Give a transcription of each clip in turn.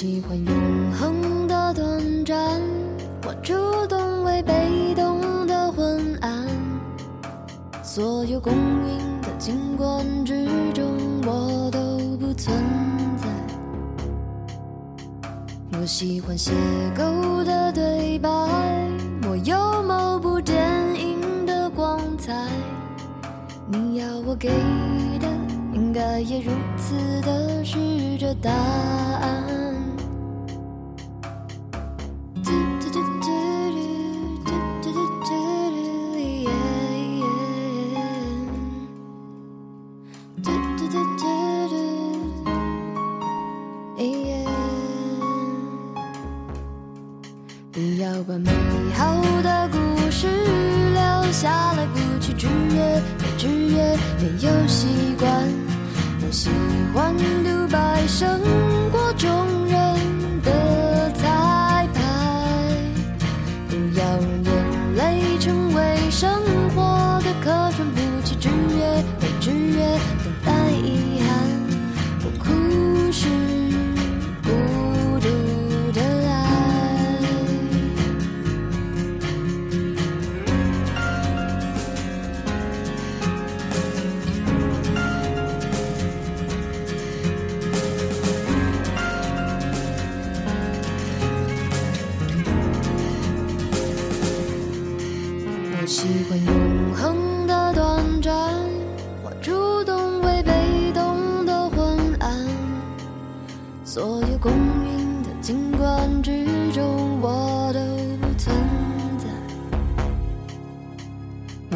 喜欢永恒的短暂，我主动为被动的昏暗。所有公允的景观之中，我都不存在。我喜欢邂逅的对白，我有某部电影的光彩。你要我给的，应该也如此的是这答喜欢永恒的短暂，我主动为被动的昏暗。所有公允的景观之中，我都不存在。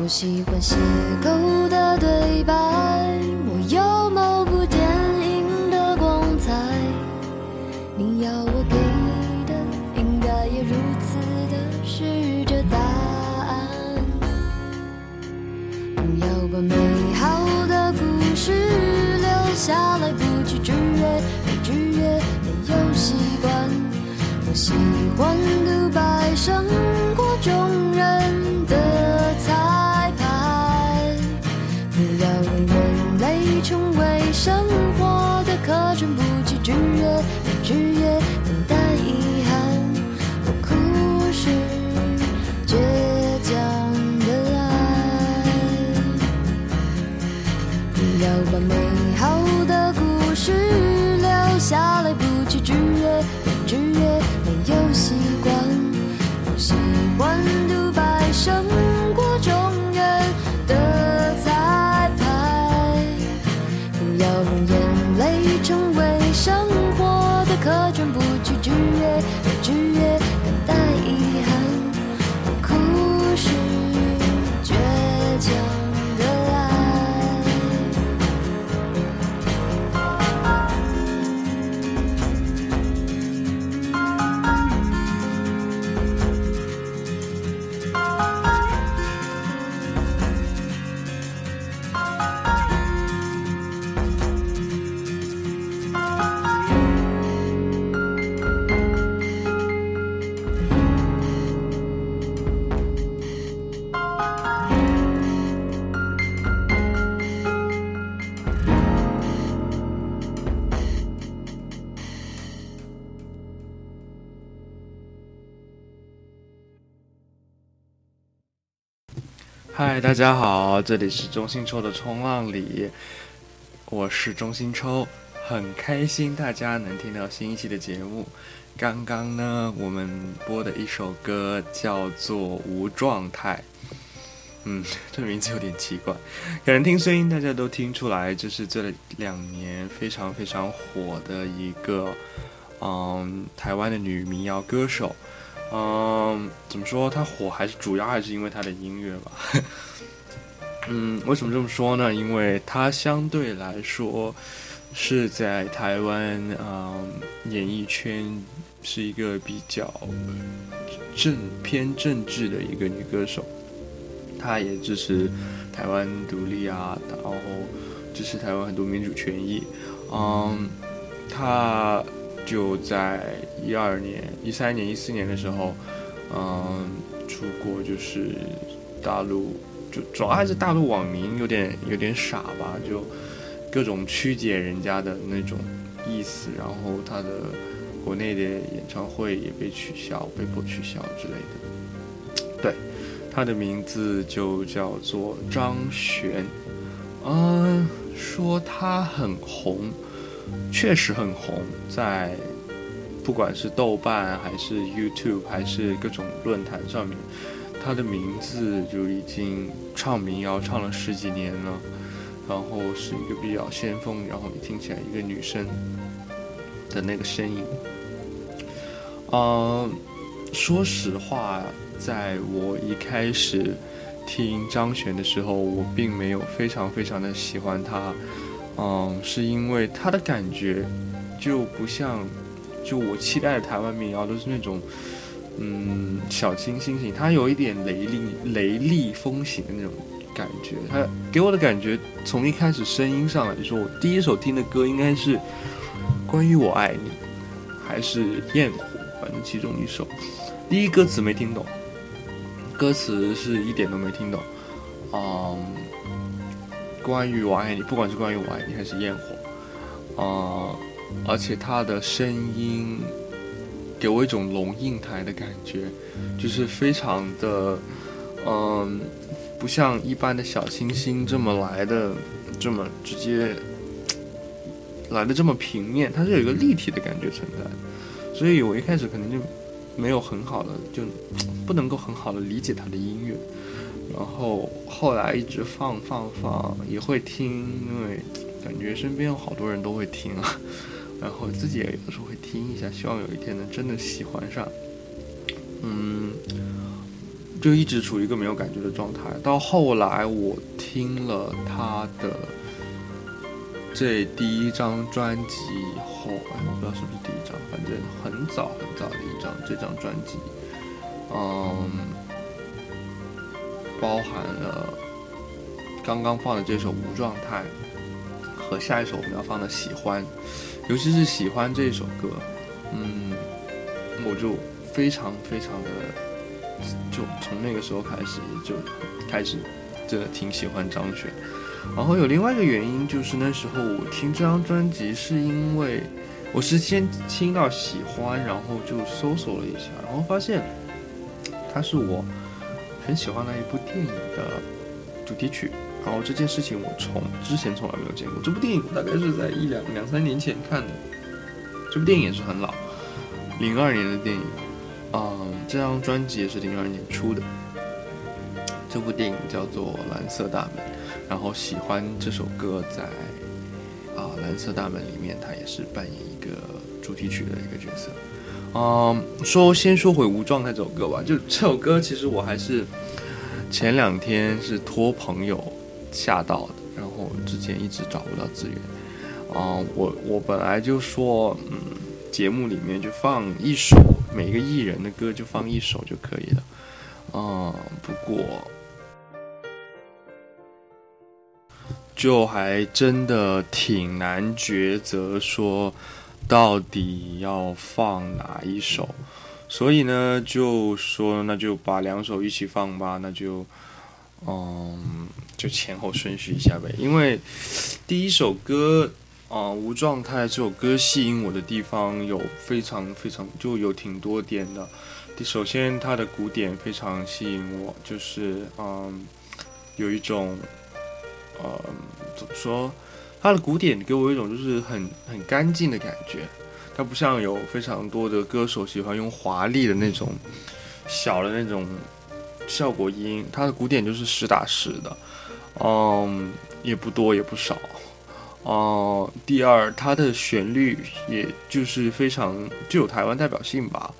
我喜欢邂逅的对白，把美好的故事留下来，不去制约，被制约，没有习惯。我喜欢独白胜 One 嗨，大家好，这里是中心抽的冲浪里，我是中心抽，很开心大家能听到新一期的节目。刚刚呢，我们播的一首歌叫做《无状态》，嗯，这名字有点奇怪，可能听声音大家都听出来，这是这两年非常非常火的一个，嗯，台湾的女民谣歌手。嗯，怎么说？她火还是主要还是因为她的音乐吧。嗯，为什么这么说呢？因为她相对来说是在台湾嗯演艺圈是一个比较正偏政治的一个女歌手。她也支持台湾独立啊，然后支持台湾很多民主权益。嗯，她。就在一二年、一三年、一四年的时候，嗯，出国就是大陆，就主要还是大陆网民有点有点傻吧，就各种曲解人家的那种意思，然后他的国内的演唱会也被取消，被迫取消之类的。对，他的名字就叫做张悬。嗯，说他很红，确实很红，在不管是豆瓣还是 YouTube 还是各种论坛上面，他的名字就已经唱民谣唱了十几年了。然后是一个比较先锋，然后你听起来一个女生的那个声音。嗯，说实话，在我一开始听张悬的时候，我并没有非常非常的喜欢她。嗯，是因为他的感觉就不像，就我期待的台湾民谣都是那种，嗯，小清新型，她有一点雷厉雷厉风行的那种。感觉他给我的感觉，从一开始声音上来说，我第一首听的歌应该是关于我爱你，还是焰火，反正其中一首。第一歌词没听懂，歌词是一点都没听懂。嗯，关于我爱你，不管是关于我爱你还是焰火，啊，而且他的声音给我一种龙应台的感觉，就是非常的，嗯。不像一般的小清新这么来的，这么直接来的这么平面，它是有一个立体的感觉存在，所以我一开始可能就没有很好的，就不能够很好的理解他的音乐，然后后来一直放放放也会听，因为感觉身边有好多人都会听啊，然后自己也有的时候会听一下，希望有一天能真的喜欢上，嗯。就一直处于一个没有感觉的状态，到后来我听了他的这第一张专辑以后，哎，我不知道是不是第一张，反正很早很早的一张这张专辑，嗯，包含了刚刚放的这首《无状态》和下一首我们要放的《喜欢》，尤其是《喜欢》这首歌，嗯，我就非常非常的。就从那个时候开始，就开始真的挺喜欢张悬。然后有另外一个原因，就是那时候我听这张专辑，是因为我是先听到喜欢，然后就搜索了一下，然后发现它是我很喜欢的一部电影的主题曲。然后这件事情我从之前从来没有见过。这部电影大概是在一两两三年前看的，这部电影也是很老，零二年的电影。嗯，这张专辑也是零二年出的。这部电影叫做《蓝色大门》，然后喜欢这首歌在啊《蓝色大门》里面，他也是扮演一个主题曲的一个角色。嗯，说先说回《无状态》这首歌吧，就这首歌其实我还是前两天是托朋友下到的，然后之前一直找不到资源。嗯，我我本来就说，嗯，节目里面就放一首。每个艺人的歌就放一首就可以了，嗯，不过就还真的挺难抉择，说到底要放哪一首，所以呢，就说那就把两首一起放吧，那就嗯，就前后顺序一下呗，因为第一首歌。啊，无状态这首歌吸引我的地方有非常非常就有挺多点的。首先，它的鼓点非常吸引我，就是嗯，有一种呃怎么说，它的鼓点给我一种就是很很干净的感觉。它不像有非常多的歌手喜欢用华丽的那种小的那种效果音，它的鼓点就是实打实的，嗯，也不多也不少。哦，第二，它的旋律也就是非常具有台湾代表性吧，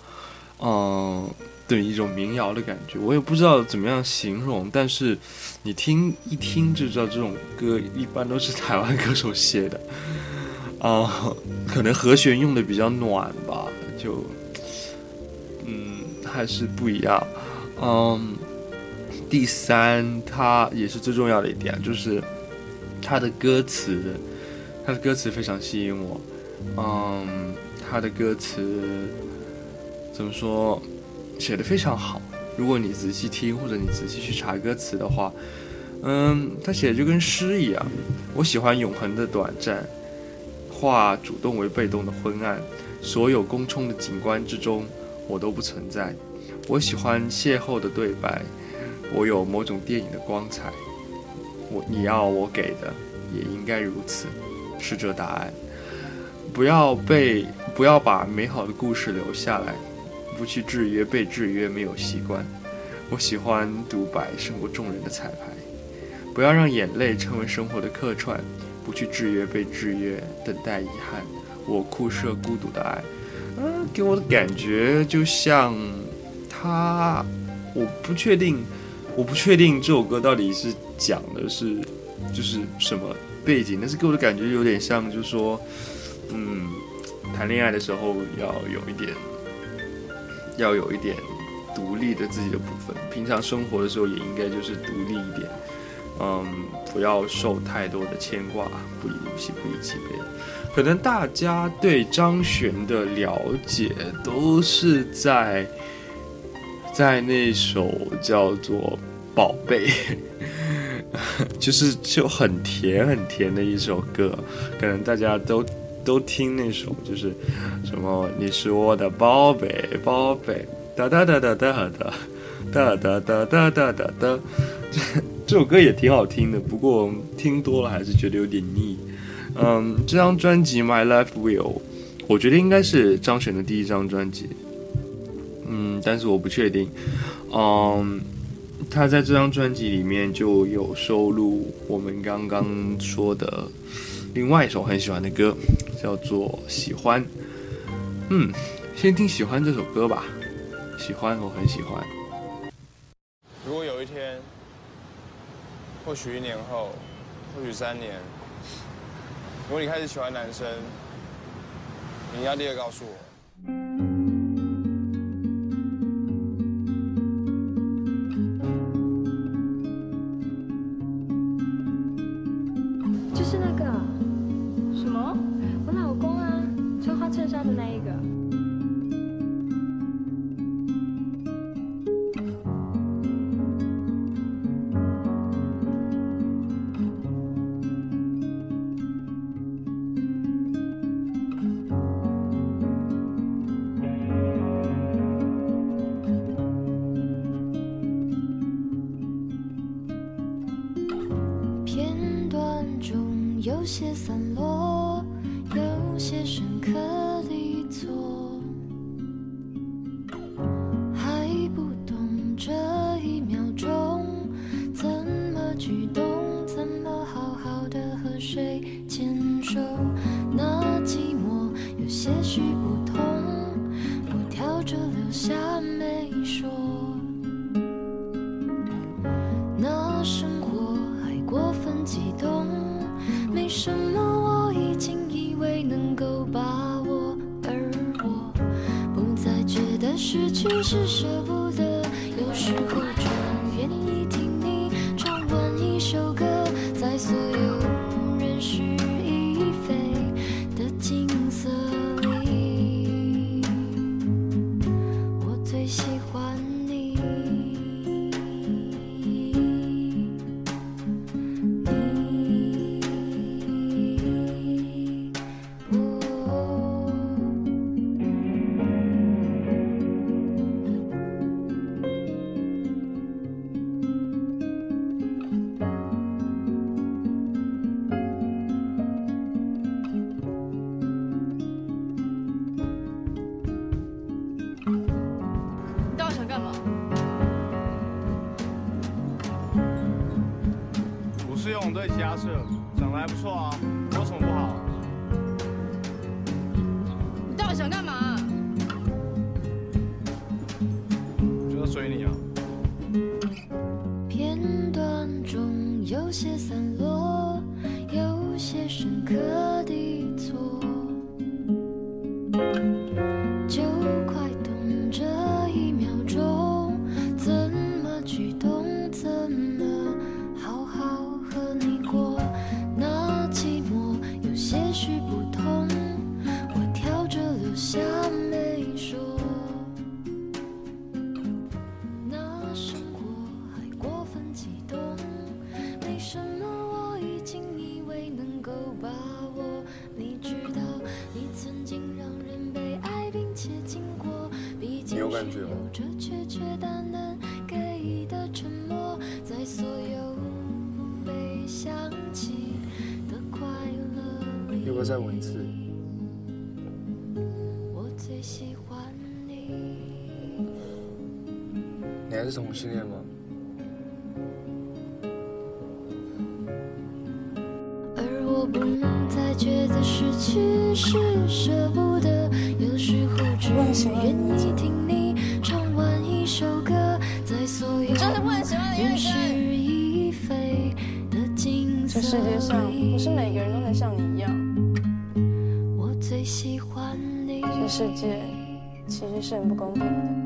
嗯，的一种民谣的感觉，我也不知道怎么样形容，但是你听一听就知道这种歌一般都是台湾歌手写的，啊，可能和弦用的比较暖吧，就，嗯，还是不一样，嗯，第三，它也是最重要的一点，就是它的歌词。他的歌词非常吸引我，嗯，他的歌词怎么说，写的非常好。如果你仔细听或者你仔细去查歌词的话，嗯，他写的就跟诗一样。我喜欢永恒的短暂，化主动为被动的昏暗，所有公冲的景观之中，我都不存在。我喜欢邂逅的对白，我有某种电影的光彩。我你要我给的，也应该如此，是这答案。不要被不要把美好的故事留下来，不去制约被制约，没有习惯。我喜欢独白胜过众人的彩排。不要让眼泪成为生活的客串，不去制约被制约，等待遗憾。我酷设孤独的爱，嗯，给我的感觉就像他，我不确定，我不确定这首歌到底是讲的是就是什么背景，但是给我的感觉有点像，就是说，嗯，谈恋爱的时候要有一点，要有一点独立的自己的部分，平常生活的时候也应该就是独立一点。嗯，不要受太多的牵挂，不以物喜，不以己悲。可能大家对张悬的了解都是在在那首叫做《宝贝》，就是就很甜很甜的一首歌。可能大家都都听那首，就是什么你是我的宝贝，宝贝，哒哒哒哒哒哒哒哒哒哒哒哒哒，这这首歌也挺好听的，不过听多了还是觉得有点腻。嗯，这张专辑《My Life Will》，我觉得应该是张悬的第一张专辑。嗯，但是我不确定。嗯。他在这张专辑里面就有收录我们刚刚说的，另外一首很喜欢的歌，叫做《喜欢》。嗯，先听《喜欢》这首歌吧。喜欢，我很喜欢。如果有一天。或许一年后，或许三年，如果你开始喜欢男生，你要立刻告诉我。感觉吗？有着确确但能给的沉默，在所有不被想起的快乐里，要不要再吻一次？我最喜欢你。你还是同性恋吗？而我不再觉得失去是舍世界其实是很不公平的。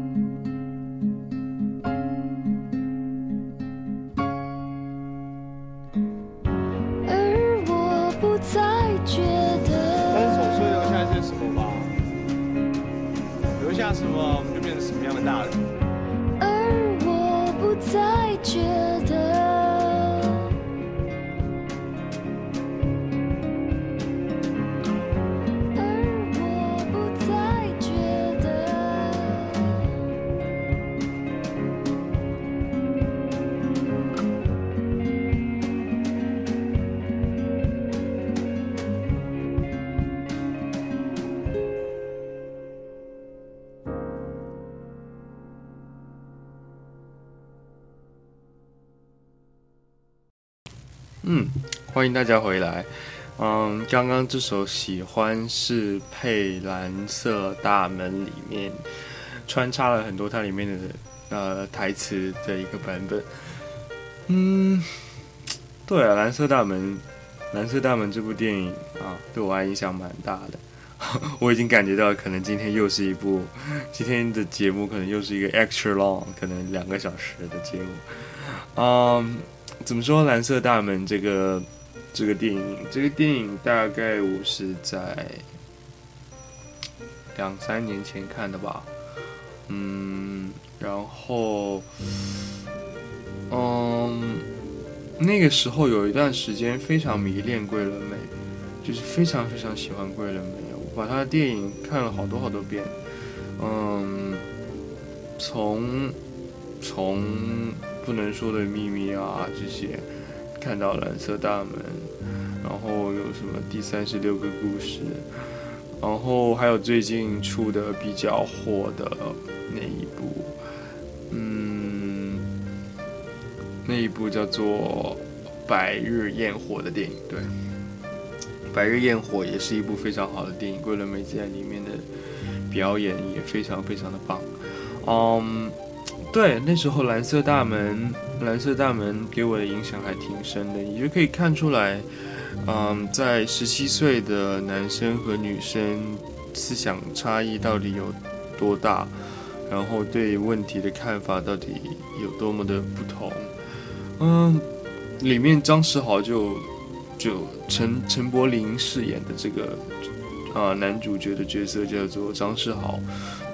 嗯，欢迎大家回来。嗯，刚刚这首《喜欢》是配《蓝色大门》里面穿插了很多它里面的呃台词的一个版本。嗯，对啊，《蓝色大门》《蓝色大门》这部电影啊，对我还影响蛮大的。我已经感觉到，可能今天又是一部今天的节目，可能又是一个 extra long，可能两个小时的节目。嗯，怎么说？《蓝色大门》这个这个电影，这个电影大概我是在两三年前看的吧。嗯，然后，嗯，那个时候有一段时间非常迷恋桂纶镁，就是非常非常喜欢桂纶镁，我把她的电影看了好多好多遍。嗯，从从不能说的秘密啊这些，看到蓝色大门，然后有什么第三十六个故事，然后还有最近出的比较火的那一部，嗯，那一部叫做《白日焰火》的电影，对，《白日焰火》也是一部非常好的电影，桂纶镁在里面的表演也非常非常的棒，嗯。对，那时候蓝色大门，蓝色大门给我的影响还挺深的，你就可以看出来，嗯，在十七岁的男生和女生思想差异到底有多大，然后对问题的看法到底有多么的不同。嗯，里面张世豪就就陈陈柏霖饰演的这个啊、男主角的角色叫做张世豪，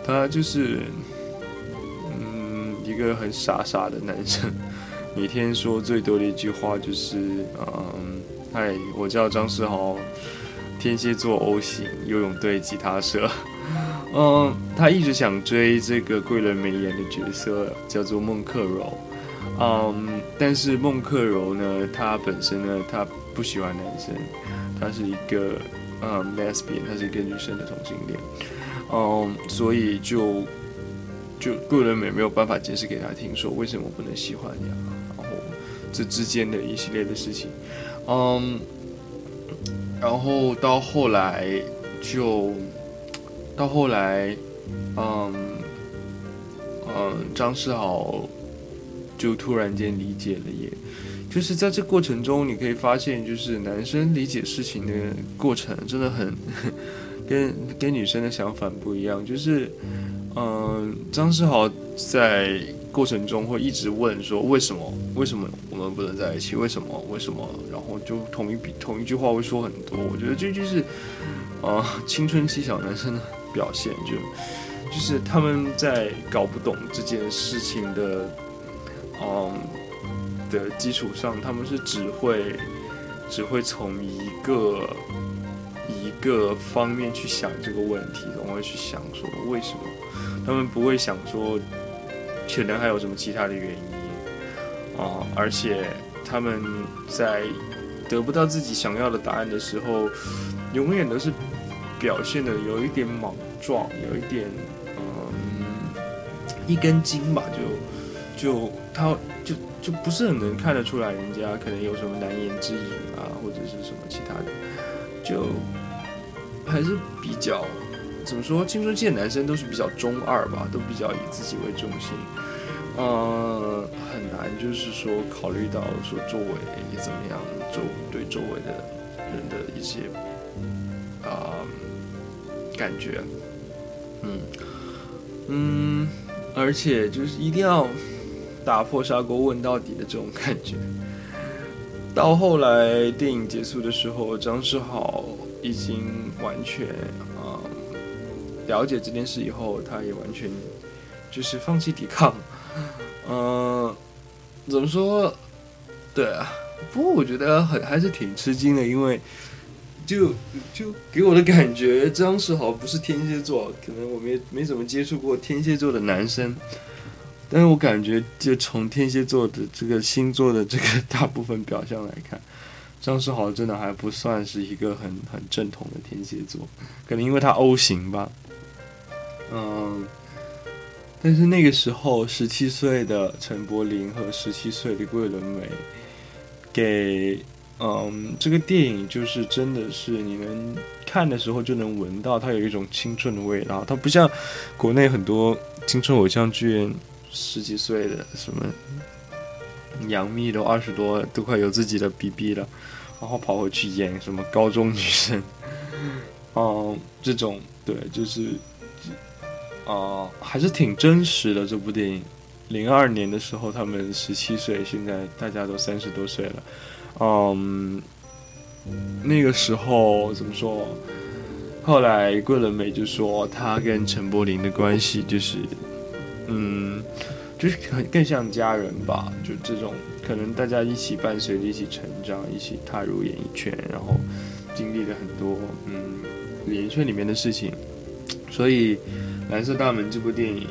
他就是。一个很傻傻的男生，每天说最多的一句话就是，嗯，嗨，我叫张世豪，天蝎座 O 型，游泳队吉他社。嗯，他一直想追这个桂纶镁演的角色，叫做孟克柔。嗯，但是孟克柔呢，她本身呢，她不喜欢男生，她是一个嗯 lesbian，她是一个女生的同性恋。嗯，所以就。就桂纶镁没有办法解释给他听，说为什么不能喜欢你啊？然后这之间的一系列的事情，嗯，然后到后来就到后来，嗯嗯，张世豪就突然间理解了耶，就是在这过程中，你可以发现，就是男生理解事情的过程真的很跟跟女生的想法不一样，就是。嗯，张世豪在过程中会一直问说：“为什么？为什么我们不能在一起？为什么？为什么？”然后就同一笔同一句话会说很多。我觉得这就是，呃，青春期小男生的表现，就就是他们在搞不懂这件事情的，嗯的基础上，他们是只会只会从一个一个方面去想这个问题，总会去想说为什么，他们不会想说可能还有什么其他的原因啊、而且他们在得不到自己想要的答案的时候，永远都是表现的有一点莽撞，有一点嗯一根筋吧，就就他就就不是很能看得出来人家可能有什么难言之隐啊，或者是什么其他的，就还是比较怎么说，青春期的男生都是比较中二吧，都比较以自己为中心。呃，很难，就是说考虑到说周围怎么样，周对周围的人的一些啊、感觉，嗯嗯，而且就是一定要打破砂锅问到底的这种感觉。到后来电影结束的时候，张世豪已经完全、了解这件事以后，他也完全就是放弃抵抗。嗯、怎么说？对啊，不过我觉得很还是挺吃惊的，因为就就给我的感觉，张世豪不是天蝎座，可能我没没怎么接触过天蝎座的男生，但是我感觉就从天蝎座的这个星座的这个大部分表象来看，张世豪真的还不算是一个很很正统的天蝎座，可能因为他 O 型吧，嗯。但是那个时候，十七岁的陈柏霖和十七岁的桂纶镁，给嗯这个电影就是真的是你们看的时候就能闻到它有一种青春的味道，它不像国内很多青春偶像剧，十几岁的什么杨幂都二十多都快有自己的 BB 了，然后跑回去演什么高中女生，嗯这种对就是。啊、还是挺真实的这部电影。零二年的时候，他们十七岁，现在大家都三十多岁了。嗯，那个时候怎么说？后来桂纶镁就说他跟陈柏霖的关系就是，嗯，就是很更像家人吧。就这种可能大家一起伴随着一起成长，一起踏入演艺圈，然后经历了很多嗯演艺圈里面的事情，所以。《蓝色大门》这部电影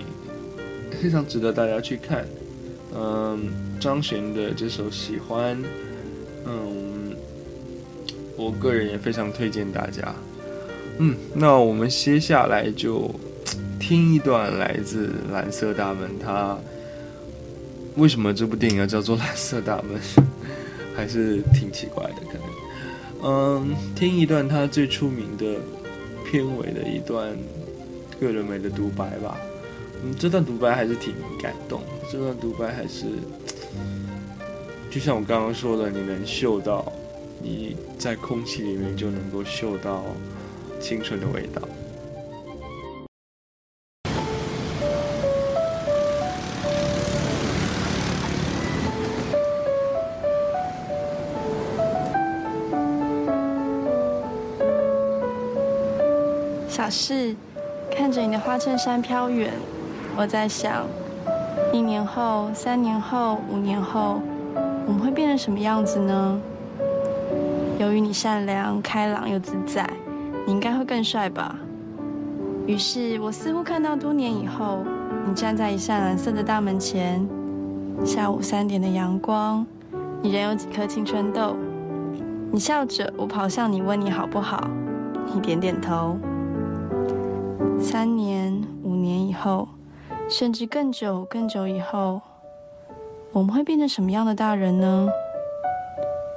非常值得大家去看。嗯，张悬的这首《喜欢》，嗯，我个人也非常推荐大家。嗯，那我们接下来就听一段来自《蓝色大门》，它为什么这部电影要叫做《蓝色大门》，还是挺奇怪的，可能。嗯，听一段它最出名的片尾的一段。个人美的独白吧，嗯，这段独白还是挺感动。这段独白还是，就像我刚刚说的，你能嗅到，你在空气里面就能够嗅到青春的味道。小事。看着你的花衬衫飘远，我在想，一年后、三年后、五年后，我们会变成什么样子呢？由于你善良、开朗又自在，你应该会更帅吧。于是我似乎看到多年以后，你站在一扇蓝色的大门前，下午三点的阳光，你仍有几颗青春痘。你笑着，我跑向你，问你好不好，你点点头。三年、五年以后，甚至更久、更久以后，我们会变成什么样的大人呢？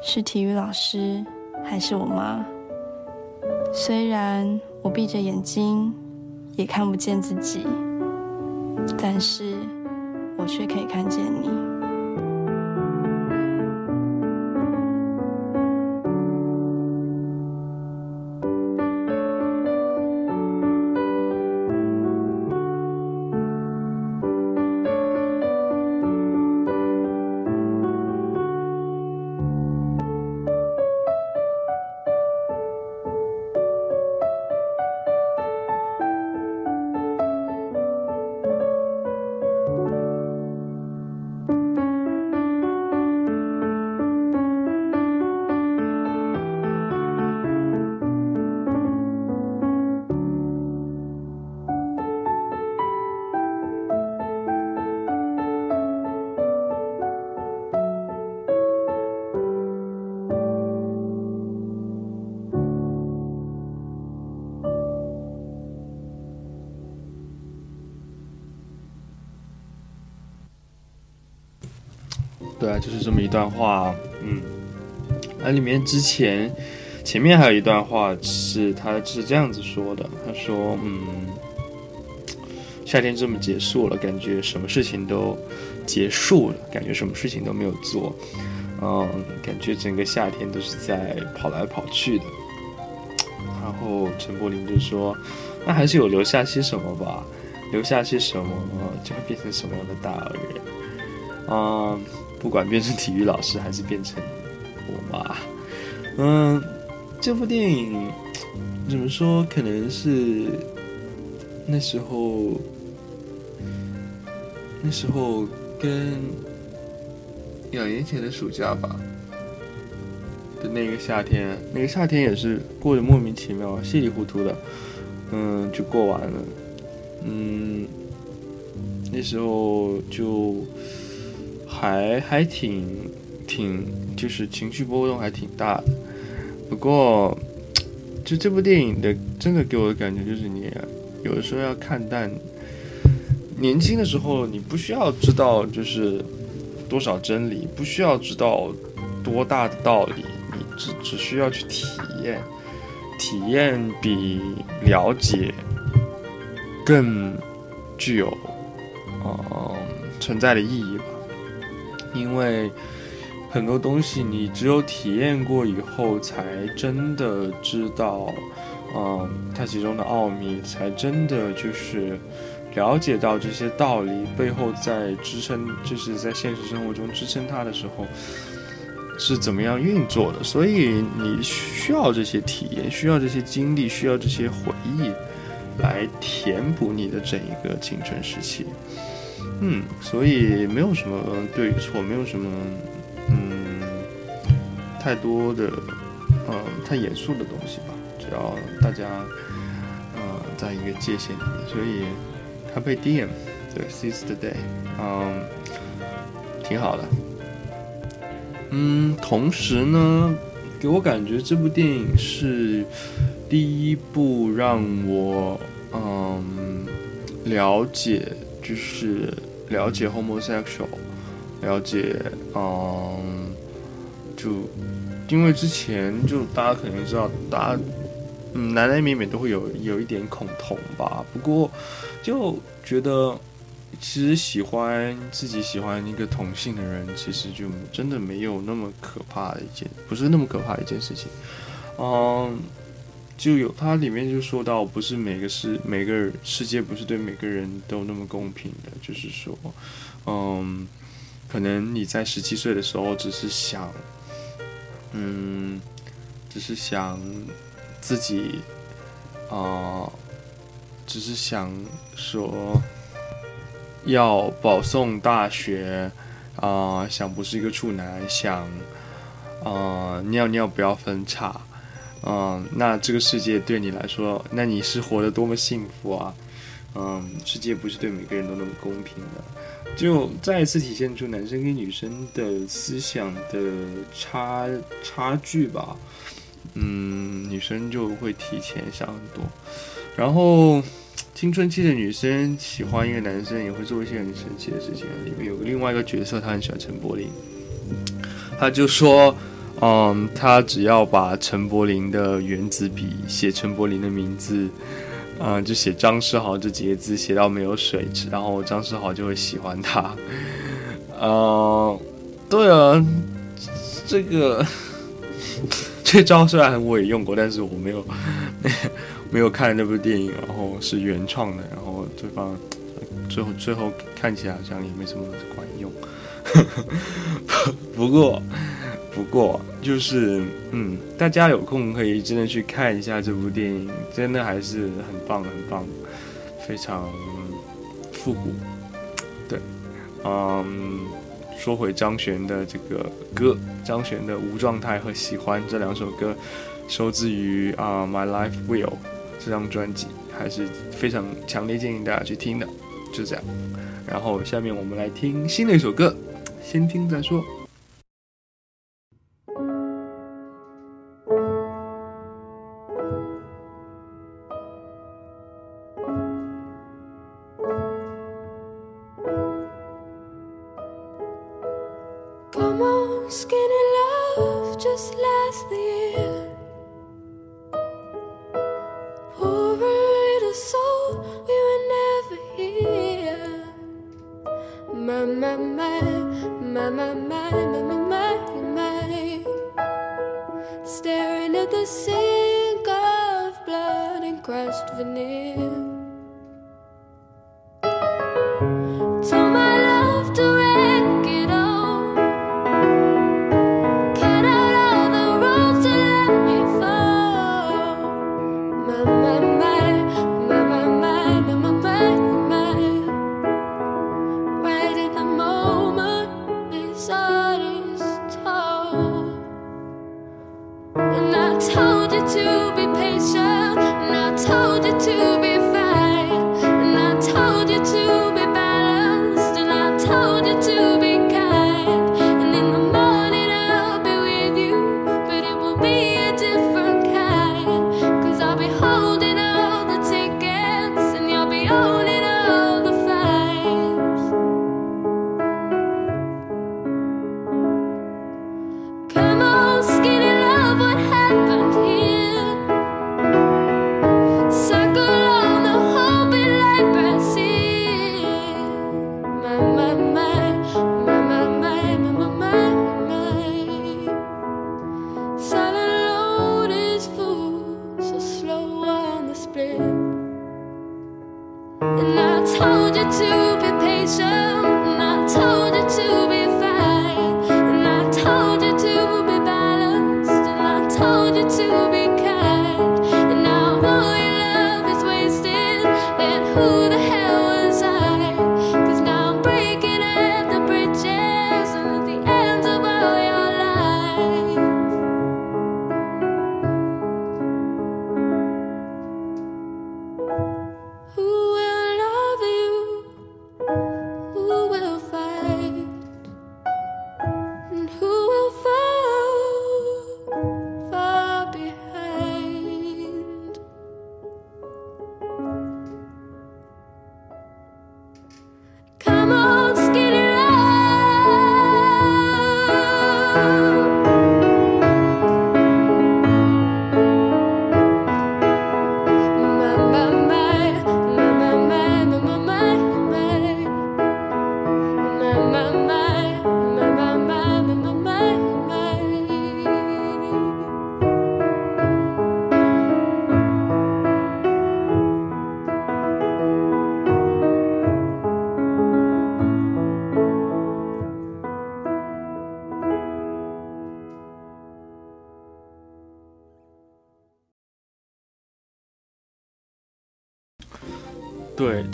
是体育老师，还是我妈？虽然我闭着眼睛，也看不见自己，但是我却可以看见你。对啊，就是这么一段话。嗯，那里面之前前面还有一段话是他是这样子说的，他说：“嗯，夏天这么结束了，感觉什么事情都结束了，感觉什么事情都没有做。嗯，感觉整个夏天都是在跑来跑去的。”然后陈柏霖就说：“那还是有留下些什么吧，留下些什么，就会变成什么样的大人。嗯，不管变成体育老师还是变成我妈，嗯，这部电影怎么说？可能是那时候，那时候跟两年前的暑假吧。”的那个夏天，那个夏天也是过得莫名其妙、稀里糊涂的，嗯，就过完了。嗯，那时候就还还挺挺，就是情绪波动还挺大的。不过，就这部电影的，真的给我的感觉就是，你有的时候要看淡。年轻的时候，你不需要知道就是多少真理，不需要知道多大的道理。你只只需要去体验，体验比了解更具有呃存在的意义吧。因为很多东西你只有体验过以后，才真的知道，嗯，它其中的奥秘，才真的就是了解到这些道理背后在支撑，就是在现实生活中支撑它的时候。是怎么样运作的？所以你需要这些体验，需要这些经历，需要这些回忆，来填补你的整一个青春时期。嗯，所以没有什么对与错，没有什么嗯太多的嗯太严肃的东西吧。只要大家呃在一个界限里面，所以它被 DM 对 seize the day，嗯，挺好的。嗯，同时呢，给我感觉这部电影是第一部让我嗯了解，就是了解 homosexual，了解嗯，就因为之前就大家可能知道，大家嗯男男女女都会有有一点恐同吧，不过就觉得。其实喜欢自己喜欢一个同性的人，其实就真的没有那么可怕的一件，不是那么可怕的一件事情。嗯，就有它里面就说到，不是每个世每个世界不是对每个人都那么公平的，就是说，嗯，可能你在十七岁的时候只是想，嗯，只是想自己，啊，只是想说。要保送大学，啊，想不是一个处男，想，啊，尿尿不要分叉，嗯，那这个世界对你来说，那你是活得多么幸福啊，嗯，世界不是对每个人都那么公平的，就再一次体现出男生跟女生的思想的差差距吧，嗯，女生就会提前想很多，然后。青春期的女生喜欢一个男生，也会做一些很神奇的事情。里面有个另外一个角色，他很喜欢陈柏霖，他就说，嗯，他只要把陈柏霖的原子笔写陈柏霖的名字，嗯，就写张世豪这几个字，写到没有水，然后张世豪就会喜欢他。嗯，对啊，这个 这招虽然我也用过，但是我没有。没有看那部电影，然后是原创的，然后对方最后最后看起来好像也没什么管用。不过不过就是嗯，大家有空可以真的去看一下这部电影，真的还是很棒很棒，非常复古。对，嗯，说回张悬的这个歌，张悬的《无状态》和《喜欢》这两首歌，收自于啊《My Life Will》。这张专辑还是非常强烈建议大家去听的，就这样。然后下面我们来听新的一首歌，先听再说。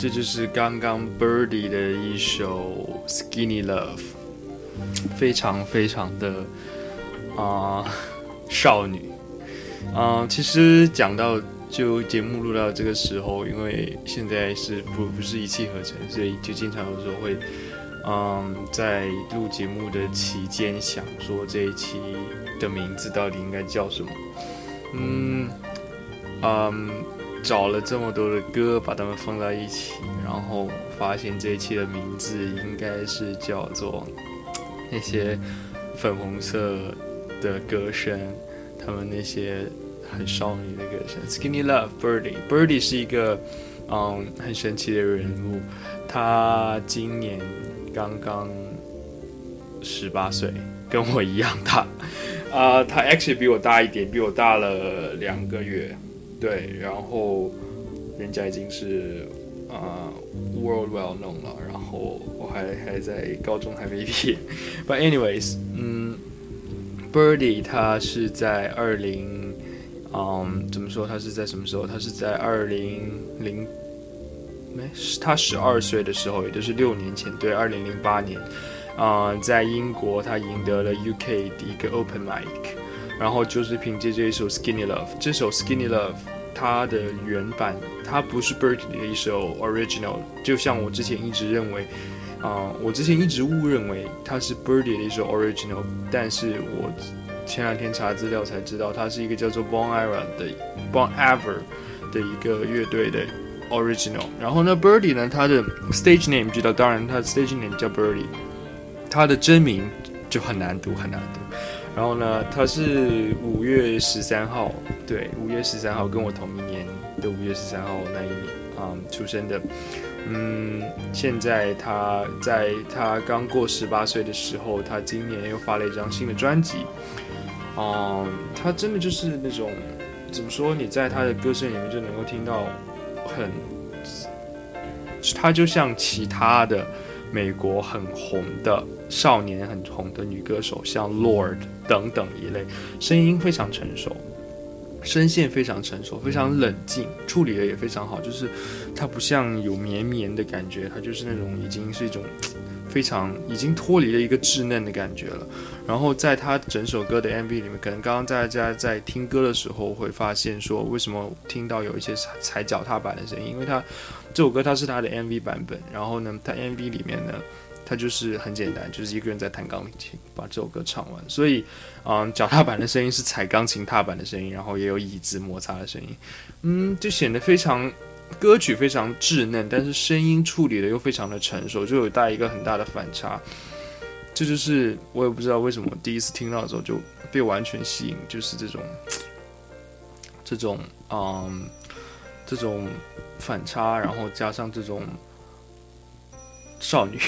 这就是刚刚 Birdy 的一首《Skinny Love》，非常非常的啊、少女啊、其实讲到就节目录到这个时候，因为现在是不不是一气呵成，所以就经常有时候会嗯在录节目的期间想说这一期的名字到底应该叫什么，嗯嗯。找了这么多的歌，把它们放在一起，然后发现这一期的名字应该是叫做 那些粉红色的歌声，他们那些很少女的歌声。Skinny Love Birdie，Birdie 是一个嗯很神奇的人物，他今年刚刚十八岁，跟我一样大。啊、他 actually 比我大一点，比我大了两个月。对，然后人家已经是啊、world well known 了，然后我还还在高中还没毕业。But anyways，嗯，Birdy 他是在二零，嗯，怎么说？他是在什么时候？他是在二零零，没，他十二岁的时候，也就是六年前，对，二零零八年，啊、在英国他赢得了 UK 的一个 Open Mic。然后就是凭借这一首《Skinny Love》，这首《Skinny Love》它的原版，它不是 Birdy 的一首 original，就像我之前一直认为，啊、我之前一直误认为它是 Birdy 的一首 original，但是我前两天查资料才知道，它是一个叫做 Bon Iver 的 Bon Iver 的一个乐队的 original。然后呢，Birdy 呢，他的 stage name 知道，当然他的 stage name 叫 Birdy，他的真名就很难读，很难读。然后呢，他是五月十三号，对，五月十三号跟我同一年的五月十三号那一年啊、出生的。嗯，现在他在他刚过十八岁的时候，他今年又发了一张新的专辑。嗯，他真的就是那种怎么说？你在他的歌声里面就能够听到很，他就像其他的美国很红的少年很红的女歌手，像 Lord 等等一类，声音非常成熟，声线非常成熟，非常冷静，处理的也非常好，就是它不像有绵绵的感觉，它就是那种已经是一种非常已经脱离了一个稚嫩的感觉了。然后在他整首歌的 MV 里面，可能刚刚大家在听歌的时候会发现说，为什么听到有一些踩脚踏板的声音？因为他这首歌它是他的 MV 版本，然后呢，他 MV 里面呢，他就是很简单，就是一个人在弹钢琴把这首歌唱完。所以，嗯，脚踏板的声音是踩钢琴踏板的声音，然后也有椅子摩擦的声音，嗯，就显得非常歌曲非常稚嫩，但是声音处理的又非常的成熟，就有带一个很大的反差。这就是我也不知道为什么第一次听到的时候就被完全吸引，就是这种这种嗯这种反差，然后加上这种少女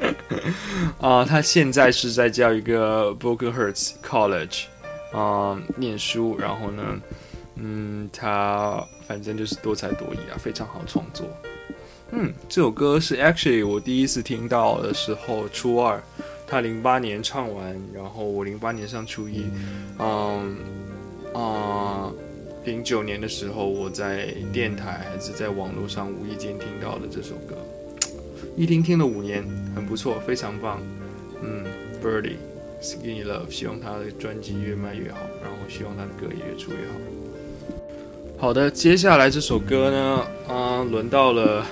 啊、她现在是在叫一个 Vocal Hertz College 啊、念书，然后呢，嗯，她反正就是多才多艺啊，非常好创作。嗯，这首歌是 actually 我第一次听到的时候，初二。她零八年唱完，然后我零八年上初一，嗯啊，零、九年的时候我在电台还是在网络上无意间听到的这首歌，一听听了五年，很不错，非常棒。嗯，Birdy Skinny Love，希望他的专辑越卖越好，然后希望他的歌也越出越好。好的，接下来这首歌呢，啊、轮到了。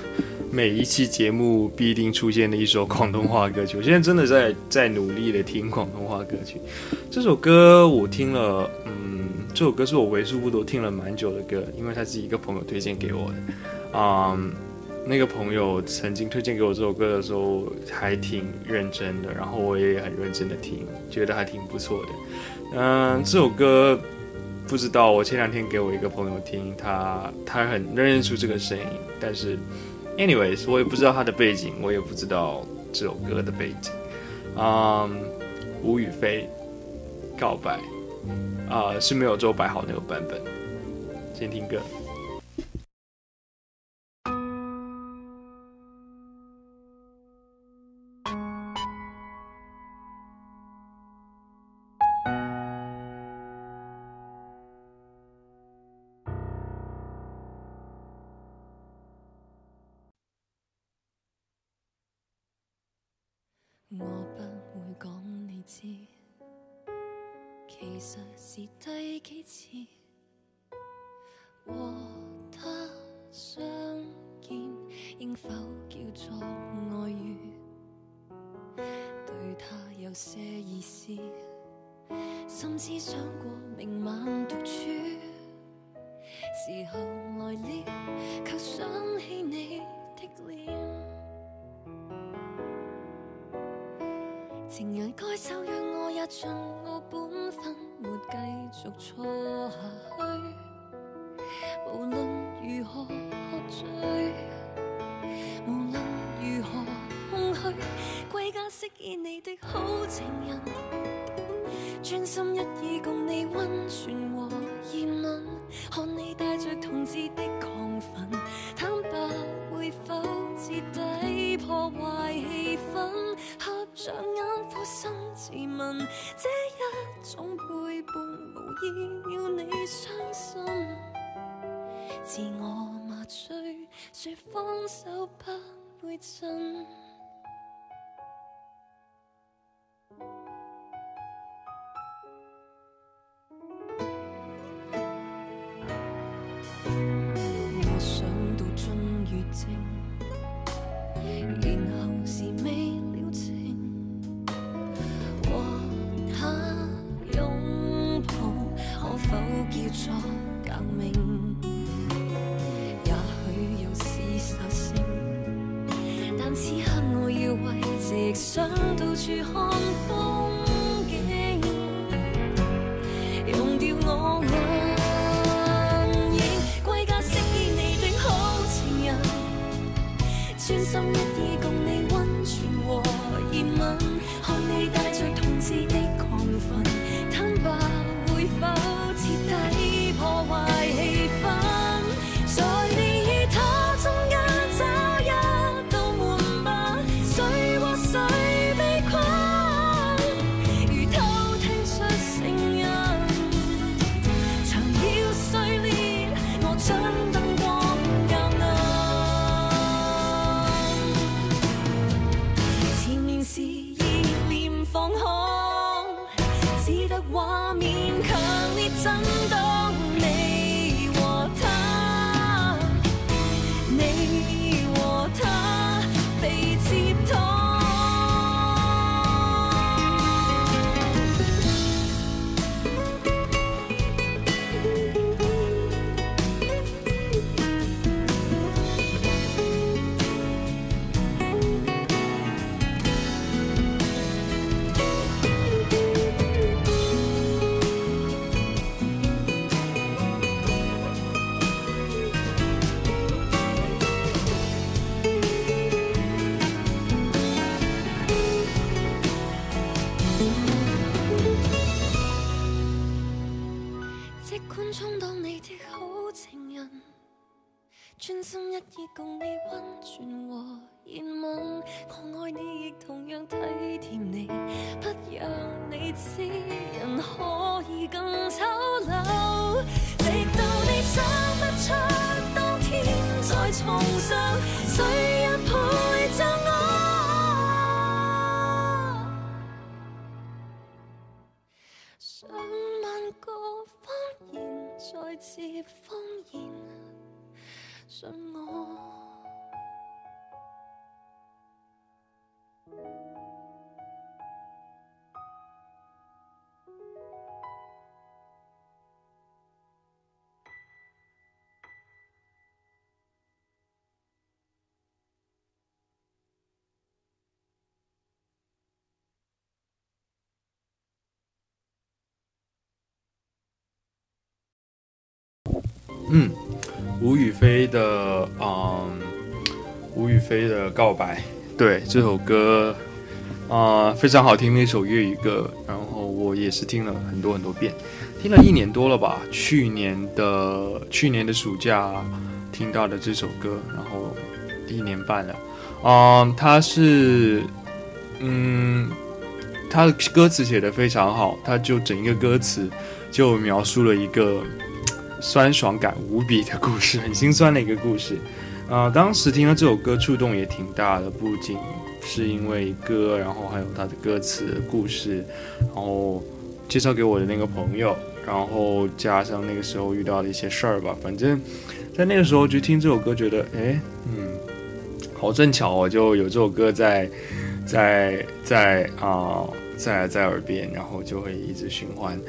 每一期节目必定出现的一首广东话歌曲，我现在真的在在努力的听广东话歌曲。这首歌我听了，嗯，这首歌是我为数不多听了蛮久的歌，因为它是一个朋友推荐给我的。啊、嗯，那个朋友曾经推荐给我这首歌的时候还挺认真的，然后我也很认真的听，觉得还挺不错的。嗯，这首歌不知道我前两天给我一个朋友听，他他很认认出这个声音，但是。Anyways，我也不知道他的背景，我也不知道这首歌的背景。嗯、吴雨霏告白啊、是没有周柏豪那个版本。先听歌。专在接谎言信我。嗯，吴雨霏的嗯，吴雨霏的告白，对这首歌啊、非常好听的一首粤语歌，然后我也是听了很多很多遍，听了一年多了吧，去年的去年的暑假听到的这首歌，然后一年半了，嗯，它是嗯，它的歌词写的非常好，它就整一个歌词就描述了一个。酸爽感无比的故事，很心酸的一个故事。啊、当时听到这首歌触动也挺大的，不仅是因为歌，然后还有它的歌词故事，然后介绍给我的那个朋友，然后加上那个时候遇到的一些事儿吧。反正，在那个时候就听这首歌，觉得哎，嗯，好正巧哦，就有这首歌在在在啊、在在耳边，然后就会一直循环。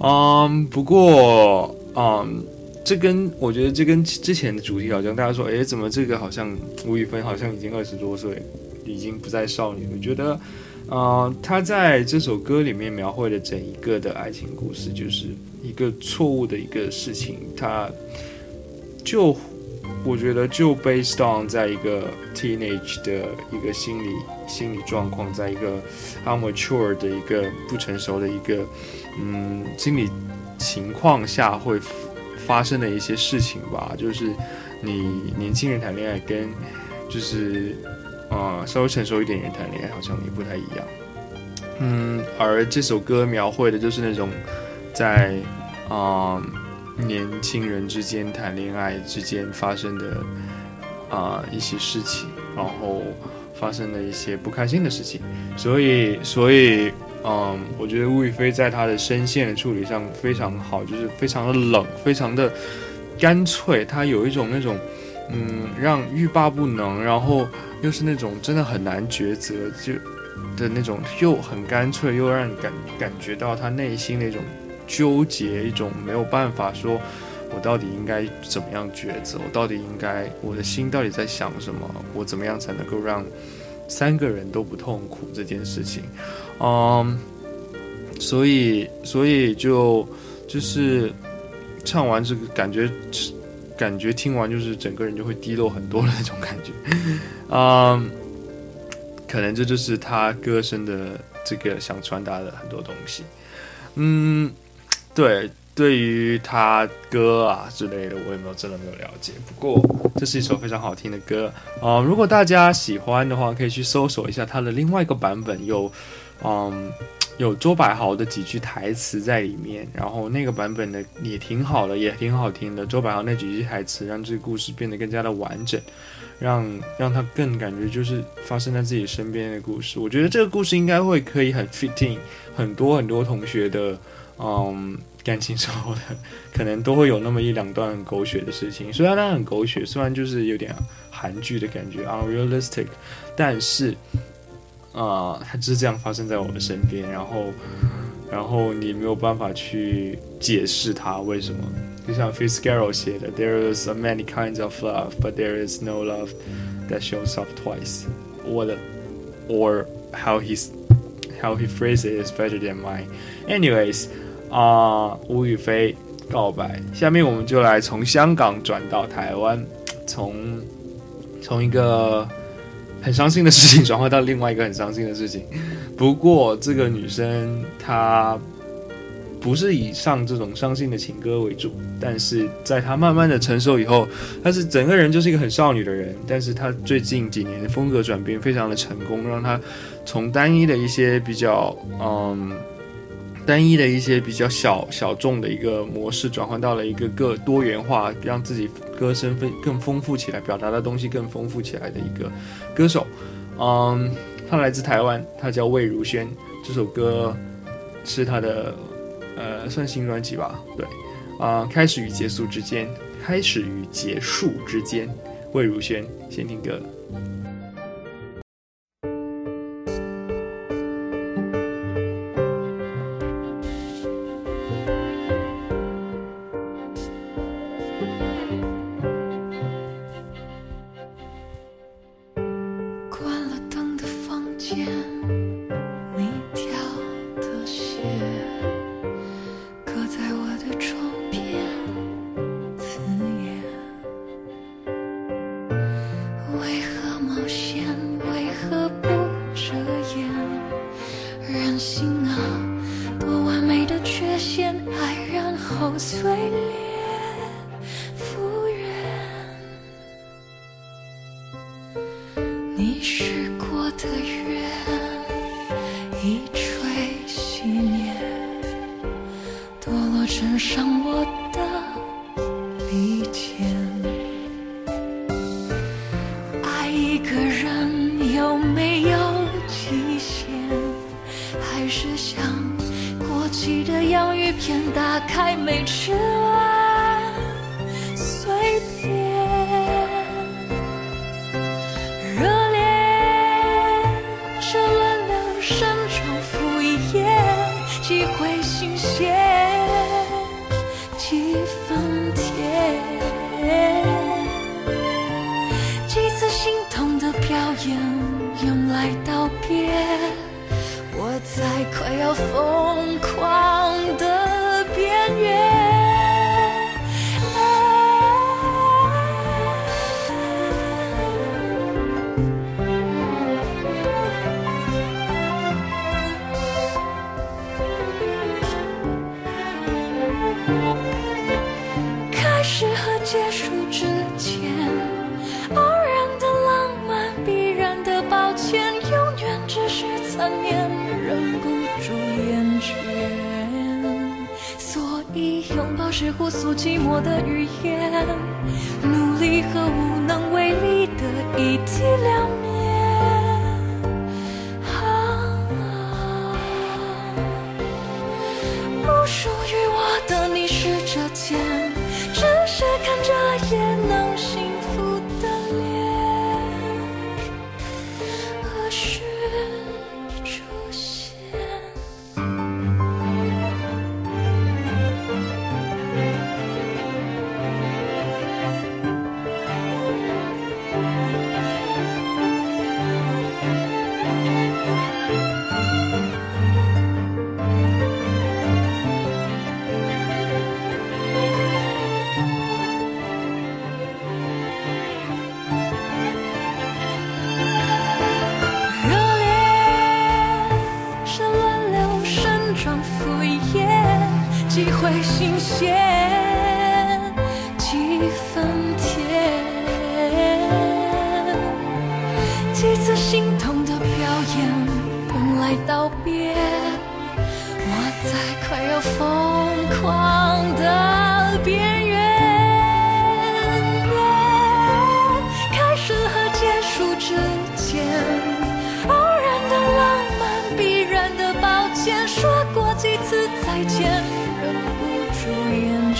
嗯，不过，嗯，这跟我觉得这跟之前的主题好像，大家说，哎，怎么这个好像吴宇芬好像已经二十多岁，已经不再少女？我觉得，呃，她在这首歌里面描绘的整一个的爱情故事，就是一个错误的一个事情，他就我觉得就 based on 在一个 teenage 的一个心理心理状况，在一个 immature 的一个不成熟的一个嗯心理情况下会发生的一些事情吧，就是你年轻人谈恋爱跟就是呃稍微成熟一点人谈恋爱好像也不太一样。嗯，而这首歌描绘的就是那种在啊、年轻人之间谈恋爱之间发生的啊、一些事情，然后发生的一些不开心的事情，所以所以嗯，我觉得吴雨霏在他的声线的处理上非常好，就是非常的冷，非常的干脆，他有一种那种嗯让欲罢不能，然后又是那种真的很难抉择就的那种，又很干脆，又让你感感觉到他内心那种纠结，一种没有办法说。我到底应该怎么样抉择？我到底应该，我的心到底在想什么？我怎么样才能够让三个人都不痛苦这件事情？嗯，所以，所以就就是唱完这个，感觉感觉听完就是整个人就会低落很多的那种感觉，嗯，可能这就是他歌声的这个想传达的很多东西，嗯，对，对于他歌啊之类的，我也没有真的没有了解，不过这是一首非常好听的歌啊，如果大家喜欢的话，可以去搜索一下他的另外一个版本，有，嗯。有周柏豪的几句台词在里面，然后那个版本的也挺好的，也挺好听的。周柏豪那几句台词让这个故事变得更加的完整，让让他更感觉就是发生在自己身边的故事。我觉得这个故事应该会可以很 fitting 很多很多同学的嗯感情生活的，可能都会有那么一两段狗血的事情。虽然它很狗血，虽然就是有点韩剧的感觉 unrealistic，但是。啊，它就是这样发生在我的身边，然后，然后你没有办法去解释它为什么。就像 Fitzgerald 写的，There is a many kinds of love, but there is no love that shows up twice. 我的，or how he's how he phrases it is better than mine. Anyways，啊，吴雨霏告白。下面我们就来从香港转到台湾，从从一个。很伤心的事情转换到另外一个很伤心的事情，不过这个女生她不是以上这种伤心的情歌为主，但是在她慢慢的成熟以后，她是整个人就是一个很少女的人，但是她最近几年的风格转变非常的成功，让她从单一的一些比较嗯。单一的一些比较小小众的一个模式，转换到了一个个多元化，让自己歌声更更丰富起来，表达的东西更丰富起来的一个歌手。嗯，他来自台湾，他叫魏如萱。这首歌是他的呃算新专辑吧？对，啊，开始与结束之间，开始与结束之间，魏如萱，先听歌。phone call. 是互诉寂寞的语言，努力和无能为力的一体两。道别，我在快要疯狂的边缘。开始和结束之间，偶然的浪漫，必然的抱歉，说过几次再见，忍不住厌倦。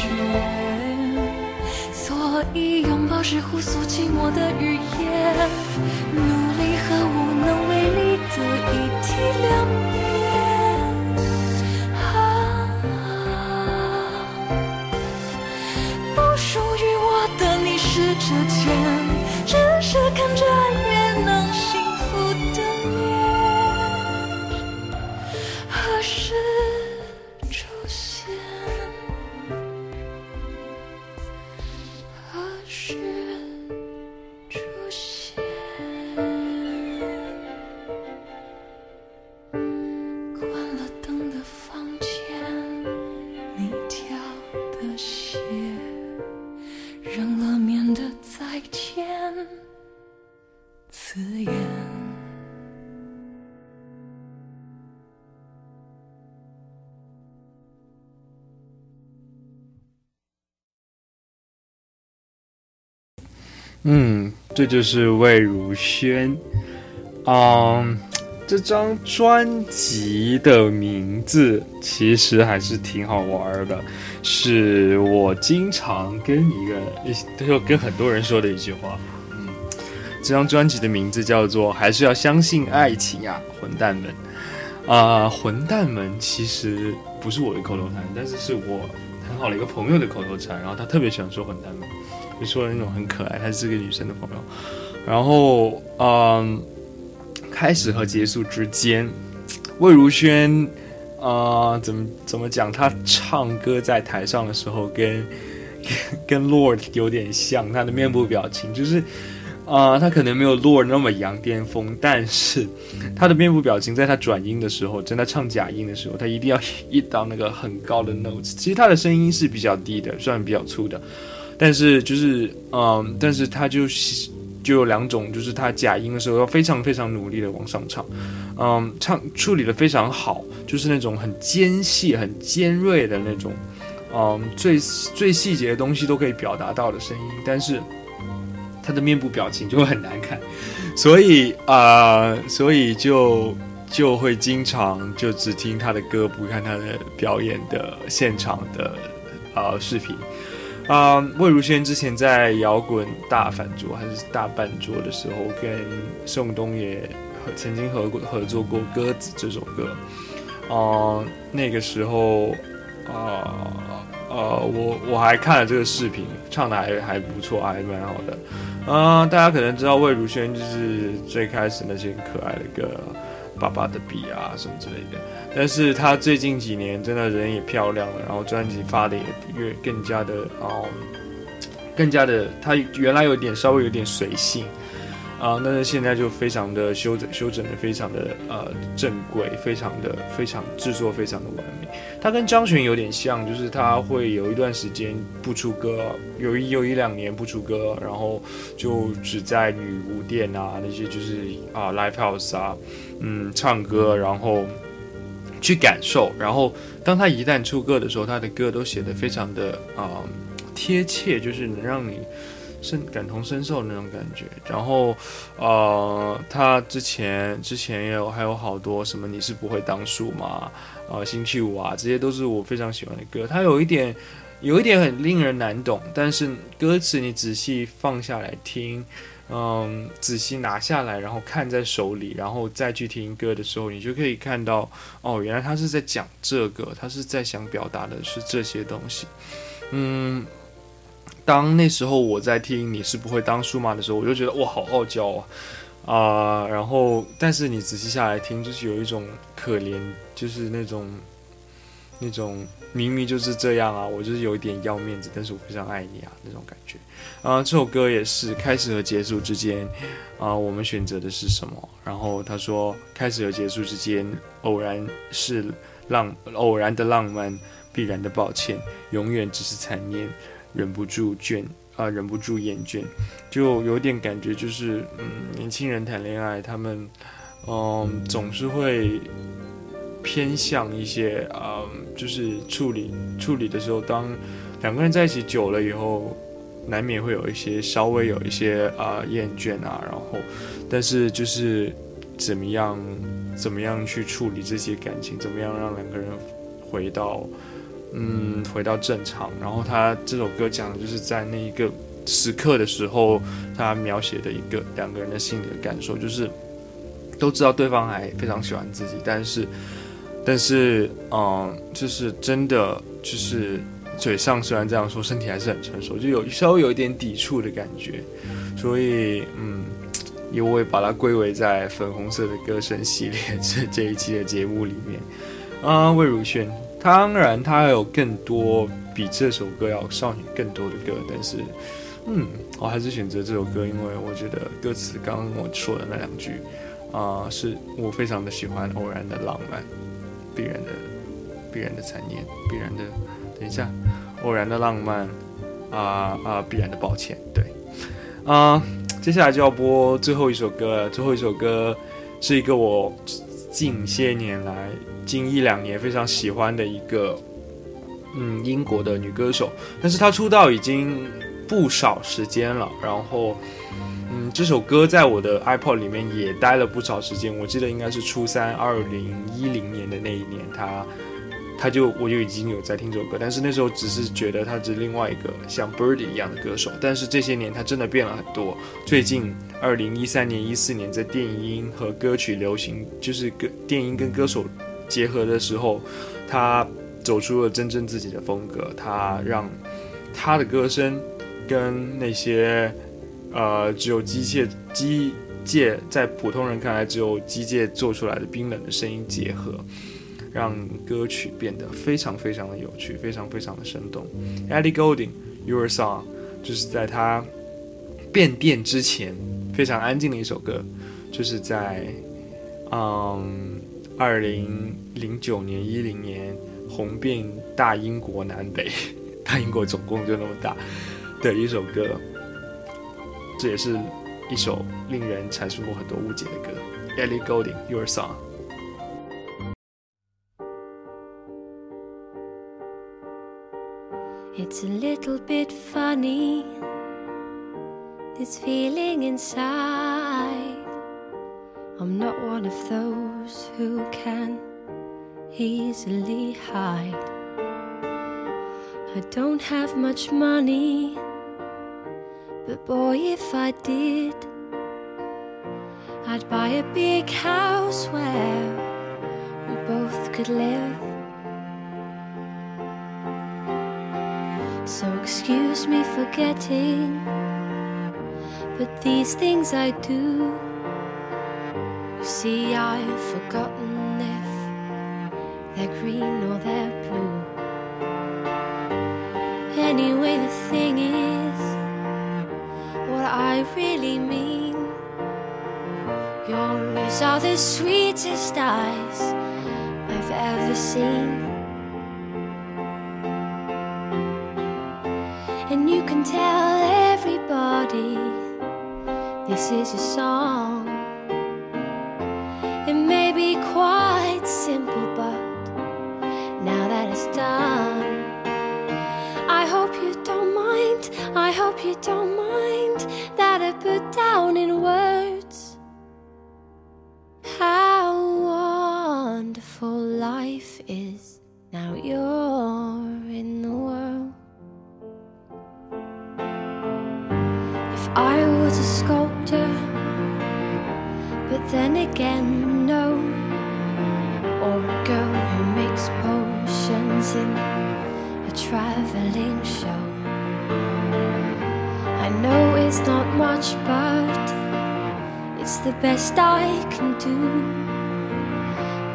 所以拥抱是互诉寂寞的语言，嗯，这就是魏如萱。嗯，这张专辑的名字其实还是挺好玩的，是我经常跟一个，就跟很多人说的一句话。嗯，这张专辑的名字叫做《还是要相信爱情啊，混蛋们》。啊、混蛋们其实不是我的口头禅，但是是我很好的一个朋友的口头禅，然后他特别喜欢说混蛋们。你说的那种很可爱，她是个女生的朋友。然后，嗯，开始和结束之间，魏如萱，啊、怎么怎么讲？她唱歌在台上的时候跟，跟 跟 Lord 有点像，她的面部表情就是，啊、她可能没有 Lord 那么羊癫疯，但是她的面部表情，在她转音的时候，在她唱假音的时候，她一定要 一到那个很高的 notes。其实她的声音是比较低的，算比较粗的。但是就是嗯，但是他就是就有两种，就是他假音的时候要非常非常努力的往上唱，嗯，唱处理的非常好，就是那种很尖细、很尖锐的那种，嗯，最最细节的东西都可以表达到的声音，但是他的面部表情就很难看，所以啊、所以就就会经常就只听他的歌，不看他的表演的现场的呃视频。啊、魏如萱之前在摇滚大反桌还是大半桌的时候，跟宋冬野曾经合合作过《鸽子》这首歌。啊、那个时候，啊呃我我还看了这个视频，唱的还还不错，还蛮好的。啊、大家可能知道魏如萱就是最开始那些可爱的歌，《爸爸的笔》啊什么之类的。但是她最近几年真的人也漂亮了，然后专辑发的也越更加的哦、更加的，她原来有点稍微有点随性啊、但是现在就非常的修整修整的非常的呃正规，非常的非常制作非常的完美。他跟张悬有点像，就是他会有一段时间不出歌，有一有一两年不出歌，然后就只在女巫店啊那些就是啊 live house 啊，嗯唱歌，然后去感受。然后当他一旦出歌的时候，他的歌都写得非常的啊、贴切，就是能让你身感同身受的那种感觉。然后呃，他之前之前也有还有好多什么你是不会当树嘛，呃星期五啊，这些都是我非常喜欢的歌。他有一点。有一点很令人难懂，但是歌词你仔细放下来听，嗯，仔细拿下来，然后看在手里，然后再去听歌的时候，你就可以看到，哦，原来他是在讲这个，他是在想表达的是这些东西。嗯，当那时候我在听你是不会当数码的时候，我就觉得哇，好傲娇啊啊、然后但是你仔细下来听，就是有一种可怜，就是那种那种明明就是这样啊，我就是有一点要面子，但是我非常爱你啊那种感觉。啊、这首歌也是开始和结束之间，啊、我们选择的是什么？然后他说，开始和结束之间，偶然是浪，偶然的浪漫，必然的抱歉，永远只是残念，忍不住倦啊，忍不住厌倦，就有点感觉，就是嗯，年轻人谈恋爱，他们嗯总是会偏向一些啊，就是处理处理的时候，当两个人在一起久了以后，难免会有一些稍微有一些啊厌倦啊，然后，但是就是怎么样怎么样去处理这些感情，怎么样让两个人回到。嗯，回到正常。然后他这首歌讲的就是在那一个时刻的时候，他描写的一个两个人的心理的感受，就是都知道对方还非常喜欢自己，但是，但是，嗯，就是真的就是嘴上虽然这样说，身体还是很成熟，就有稍微有一点抵触的感觉。所以，嗯，也会把它归为在粉红色的歌声系列这这一期的节目里面。啊，魏如萱。当然，他还有更多比这首歌要少女更多的歌，但是，嗯，我还是选择这首歌，因为我觉得歌词刚刚我说的那两句，啊，是我非常的喜欢。偶然的浪漫，必然的，必然的残念，必然的，等一下，偶然的浪漫，啊啊，必然的抱歉，对，啊，接下来就要播最后一首歌了，最后一首歌是一个我近些年来。近一两年非常喜欢的一个，嗯，英国的女歌手，但是她出道已经不少时间了。然后，嗯，这首歌在我的 iPod 里面也待了不少时间。我记得应该是初三，二零一零年的那一年，她，她就我就已经有在听这首歌。但是那时候只是觉得她是另外一个像 Birdy 一样的歌手。但是这些年她真的变了很多。最近二零一三年、一四年在电音和歌曲流行，就是歌电音跟歌手。结合的时候，他走出了真正自己的风格。他让他的歌声跟那些呃只有机械机械在普通人看来只有机械做出来的冰冷的声音结合，让歌曲变得非常非常的有趣，非常非常的生动。Ellie Golding Your Song，就是在他变电之前非常安静的一首歌，就是在嗯。二零零九年、一零年红遍大英国南北，大英国总共就那么大的一首歌，这也是一首令人产生过很多误解的歌。Ellie Goulding, Your Song。It's a little bit funny, this feeling inside. I'm not one of those who can easily hide. I don't have much money, but boy, if I did, I'd buy a big house where we both could live. So excuse me for getting, but these things I do you see, I've forgotten they're green or they're blue. Anyway, the thing is, what I really mean. Yours are the sweetest eyes I've ever seen. And you can tell everybody this is a song. It may be quite down in words how wonderful life is. Now you're in the world. If I was a sculptor, but then again, no, or a girl who makes potions in a traveling show. I know it's not much, but the best I can do.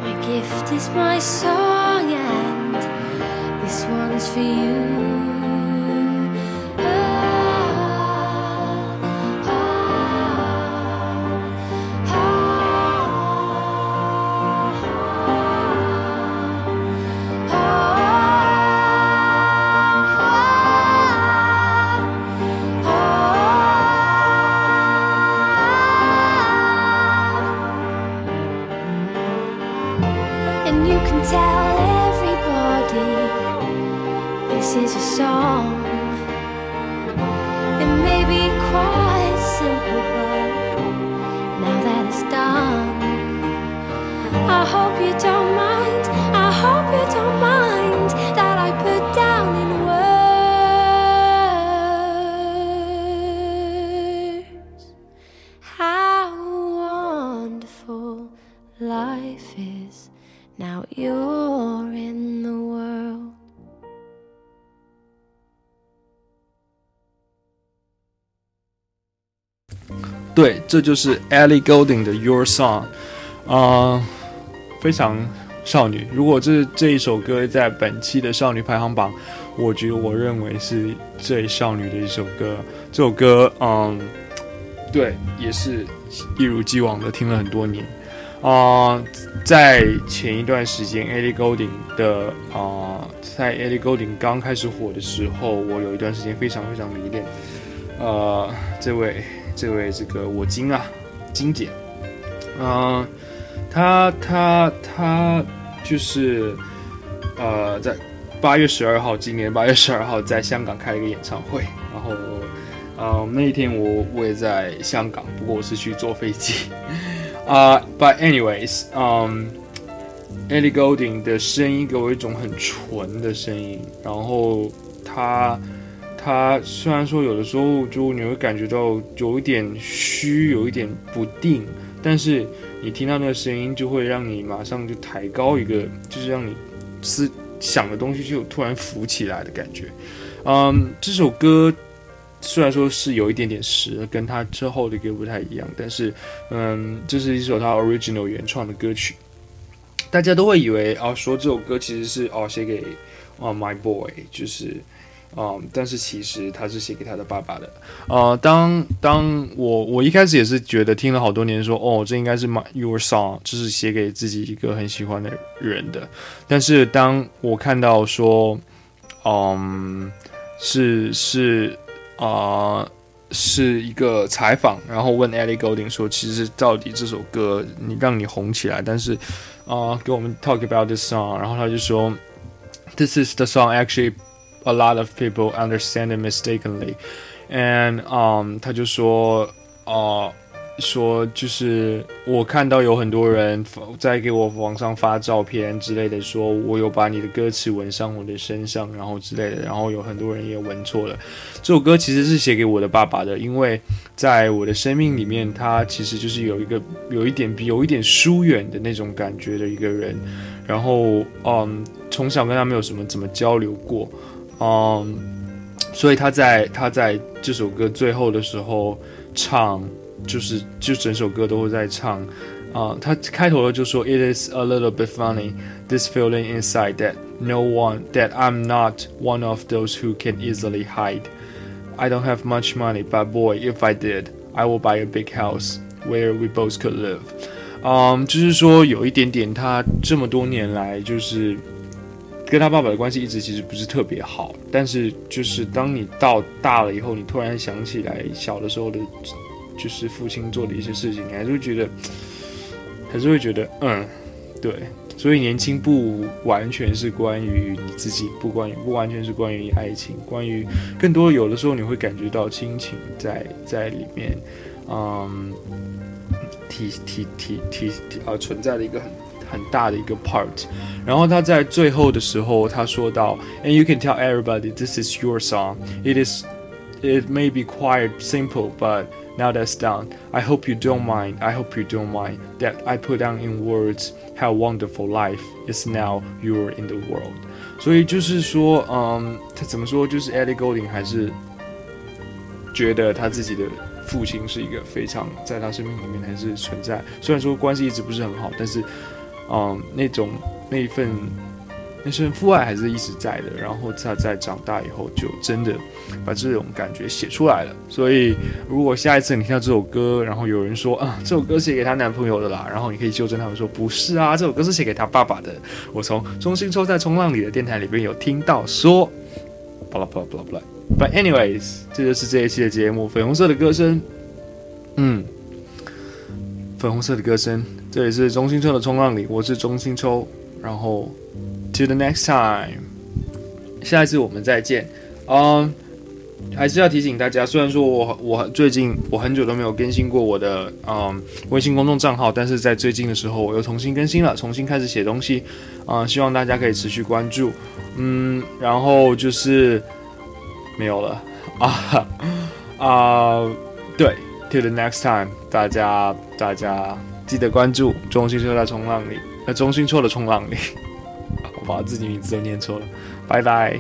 My gift is my song, and this one's for you. 对，这就是 Ellie Goulding 的 Your Song，啊、非常少女。如果这这一首歌在本期的少女排行榜，我觉得我认为是最少女的一首歌。这首歌，嗯，对，也是一如既往的听了很多年。啊、在前一段时间，Ellie Goulding 的啊、在 Ellie Goulding 刚开始火的时候，我有一段时间非常非常迷恋，呃，这位这位这个我金啊，金姐，嗯、她她她就是呃，在八月十二号，今年八月十二号在香港开了一个演唱会，然后呃那一天我我也在香港，不过我是去坐飞机。啊、b u t anyways，嗯、Ellie Goulding 的声音给我一种很纯的声音，然后她它虽然说有的时候就你会感觉到有一点虚，有一点不定，但是你听到那个声音就会让你马上就抬高一个，就是让你思想的东西就突然浮起来的感觉。嗯，这首歌虽然说是有一点点实，跟他之后的歌不太一样，但是嗯，这是一首他 original 原创的歌曲。大家都会以为哦，说这首歌其实是哦写给哦 My Boy，就是嗯，但是其实他是写给他的爸爸的。呃，当当我我一开始也是觉得听了好多年说哦，这应该是 My Your Song，这是写给自己一个很喜欢的人的。但是当我看到说，嗯，是是啊、是一个采访，然后问 Ellie Golding 说，其实到底这首歌你让你红起来，但是啊、给我们 talk about this song，然后他就说，This is the song actually a lot of people understand it mistakenly，and um 他就说啊。说就是我看到有很多人在给我网上发照片之类的，说我有把你的歌词纹上我的身上，然后之类的，然后有很多人也纹错了。这首歌其实是写给我的爸爸的，因为在我的生命里面，他其实就是有一个有一点有一点疏远的那种感觉的一个人。然后，嗯，从小跟他没有什么怎么交流过，嗯，所以他在他在这首歌最后的时候唱。就是就整首歌都会在唱，啊、他开头的就说 It is a little bit funny this feeling inside that no one that I'm not one of those who can easily hide. I don't have much money, but boy, if I did, I will buy a big house where we both could live. 嗯，就是说有一点点，他这么多年来就是 跟他爸爸的关系一直其实不是特别好，但是就是当你到大了以后，你突然想起来小的时候的。就是父亲做的一些事情，你还是会觉得，还是会觉得，嗯，对。所以年轻不完全是关于你自己，不关于不完全是关于爱情，关于更多有的时候你会感觉到亲情在在里面，嗯，体体体体啊呃存在的一个很很大的一个 part。然后他在最后的时候他说到，And you can tell everybody this is your song. It is, it may be quite simple, but now that's done. I hope you don't mind. I hope you don't mind that I put down in words how wonderful life is now you're in the world. 所以就是说，嗯，他怎么说？就是 Ellie Goulding 还是觉得他自己的父亲是一个非常在他生命里面还是存在。虽然说关系一直不是很好，但是， 嗯，那种那一份那份父爱还是一直在的。然后他在长大以后，就真的把这种感觉写出来了。所以，如果下一次你听到这首歌，然后有人说啊，这首歌写给她男朋友的啦，然后你可以纠正他们说不是啊，这首歌是写给她爸爸的。我从中心抽在冲浪里的电台里边有听到说，巴拉巴拉巴拉巴拉。But anyways，这就是这一期的节目，粉红色的歌声，嗯，粉红色的歌声，这里是中心抽的冲浪里，我是中心抽。然后，to the next time，下一次我们再见。嗯，还是要提醒大家，虽然说我我最近我很久都没有更新过我的嗯微信公众账号，但是在最近的时候我又重新更新了，重新开始写东西。啊，希望大家可以持续关注。嗯，然后就是没有了啊啊，对，to the next time，大家大家记得关注中心车在冲浪里。那中心错了冲浪里，我把自己名字都念错了，拜拜。